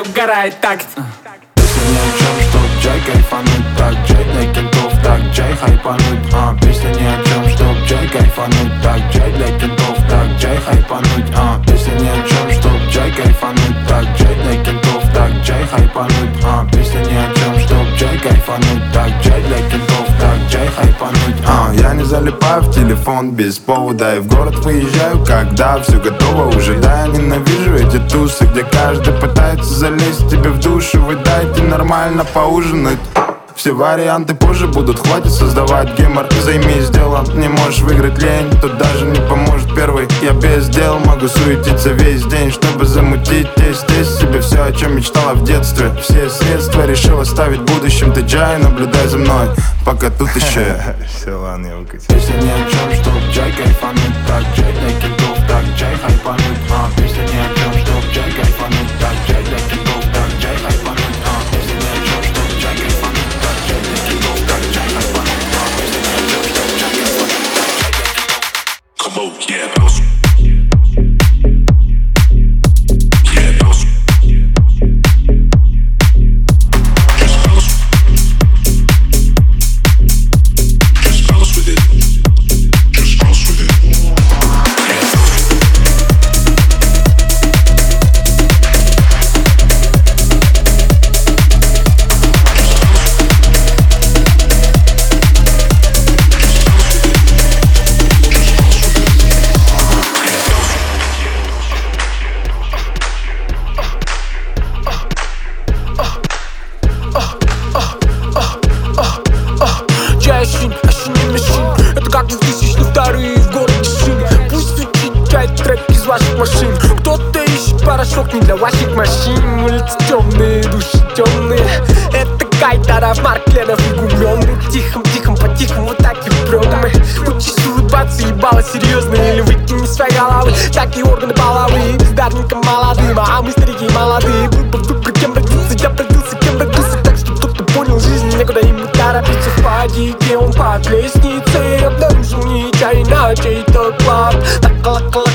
Чай угорает такт чай кайфануть Так, чай для кентов, так, чай хайпануть а, Песня ни о чем, чтоб чай кайфануть Так, чай для кентов, так, чай хайпануть а, В телефон без повода. И в город выезжаю, когда все готово. Уже Да, я ненавижу эти тусы, где каждый пытается залезть тебе в душу. Вы дайте нормально поужинать. Все варианты позже будут, хватит создавать гемор. Займись делом, не можешь выиграть лень. Тут даже не поможет первый. Я без дел могу суетиться весь день Чтобы замутить здесь, здесь все, о чем мечтала в детстве. Все средства решил оставить будущим. Ты джай, наблюдай за мной, пока тут еще Все, ладно, я выкатил. Песня ни о чем, чтоб джай кайфануть машин. Кто-то ищет порошок не для ваших машин. Улицы темные, души темные. Это Кайтаров, Марк Ленов и Гуменный Тихом-тихом, по-тихому вот так и прем мы. Учись улыбаться, ебало серьезно Или выкини из своей головы. Такие органы половые Бездарникам молодым, а мы старики молодые. Выбор, выбор, кем родился, я родился, кем родился? Так что кто-то понял жизнь, некуда ему торопиться. В падике Он под лестницей обнаружил нечаянно чей-то клад. Так колокола